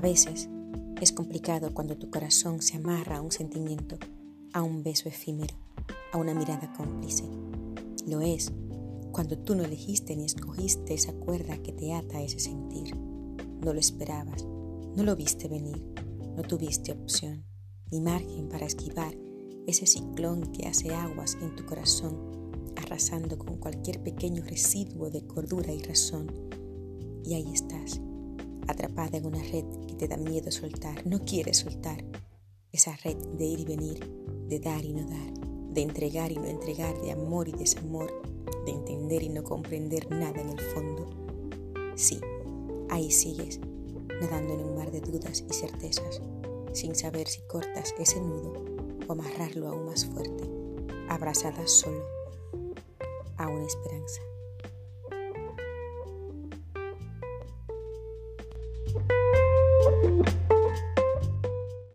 veces es complicado cuando tu corazón se amarra a un sentimiento, a un beso efímero, a una mirada cómplice. Lo es cuando tú no elegiste ni escogiste esa cuerda que te ata a ese sentir. No lo esperabas, no lo viste venir, no tuviste opción ni margen para esquivar ese ciclón que hace aguas en tu corazón, arrasando con cualquier pequeño residuo de cordura y razón. Y ahí estás, atrapada en una red que te da miedo soltar, no quieres soltar. Esa red de ir y venir, de dar y no dar, de entregar y no entregar, de amor y desamor, de entender y no comprender nada en el fondo. Sí, ahí sigues, nadando en un mar de dudas y certezas, sin saber si cortas ese nudo o amarrarlo aún más fuerte, abrazada solo a una esperanza. Thank you.